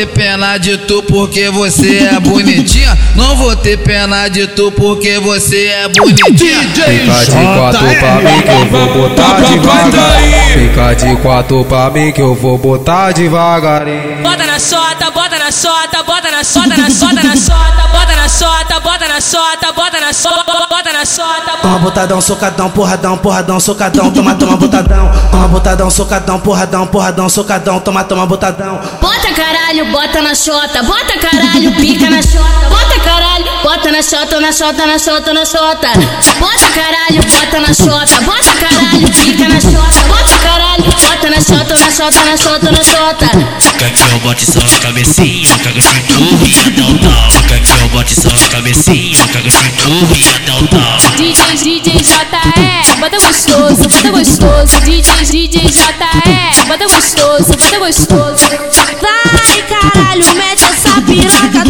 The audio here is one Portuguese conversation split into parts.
ter pena de tu porque você é bonitinha. Não vou ter pena de tu porque você é bonitinha. Fica de quatro pra mim que eu vou botar devagarinho. Fica de quatro pra mim que eu vou botar devagarinho. Bota na sota, bota na sota, bota na sota, na sota, na sota, bota na sota, bota na sota, bota na sota, na. Toma botadão, socadão, porradão, porradão, socadão, toma, toma botadão. Toma botadão, socadão, porradão, porradão, socadão, toma, toma botadão. Bota caralho, bota na chota, bota caralho, pica na chota, bota caralho, bota na chota, na chota, na chota, na chota. Bota caralho, bota na chota, bota caralho, pica na chota, bota caralho, bota na chota, na chota, na chota, na chota. Quer que eu bote só a cabecinha, caga de burro e tal. Quer que eu bote só a cabecinha, caga de burro e até o tal. DJ, DJ JE, bota gostoso, bota gostoso. DJ, DJ JE, bota gostoso, bota gostoso. Vai caralho, mete essa piroca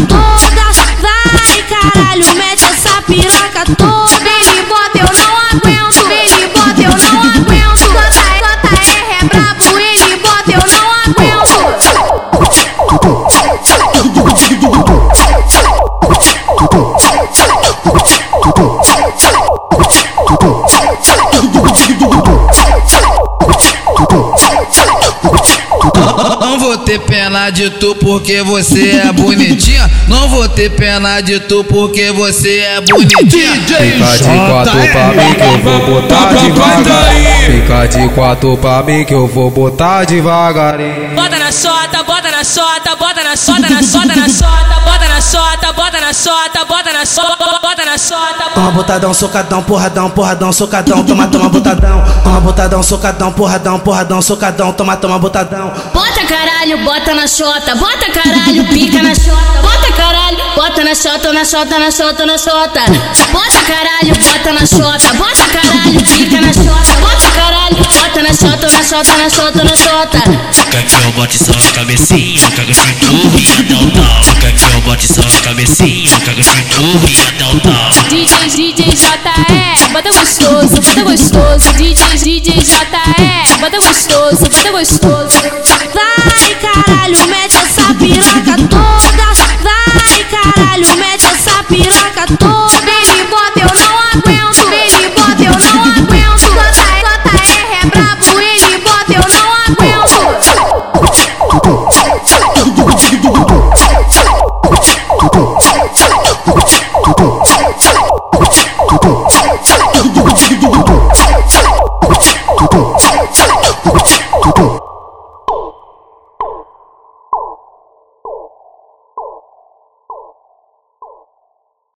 Não vou ter pena de tu porque você é bonitinha. Não vou ter pena de tu porque você é bonitinha. Fica de quatro pra mim que eu vou botar devagarinho. Fica de quatro pra mim que eu vou botar devagarinho. Bota na sota, bota na sota, bota na sota, na sota, na sota, bota na sota, bota na sota, bota na sota, na sota. Toma botadão, socadão, porradão, porradão, socadão, toma, toma botadão. Toma botadão, socadão, porradão, porradão, socadão, toma, toma botadão. Bota caralho, bota na chota, bota caralho, pica na chota, bota caralho, bota na chota, na chota, na chota, na chota. Bota caralho, bota na chota, bota caralho, pica na chota, bota caralho, bota na chota, na chota, na chota, na chota. Quer que eu bote só a cabecinha, caga de burro e até o tal. Quer que eu bote só a cabecinha, caga de burro e até o tal. DJ, DJ JE, bota gostoso, bota gostoso. DJ, DJ JE, bota gostoso, bota gostoso. Vai caralho, mete essa piroca toda. Vai caralho, mete essa piroca toda. Baby bota eu não aguento, baby bota eu não aguento. Bota R é brabo, ele bota eu não aguento.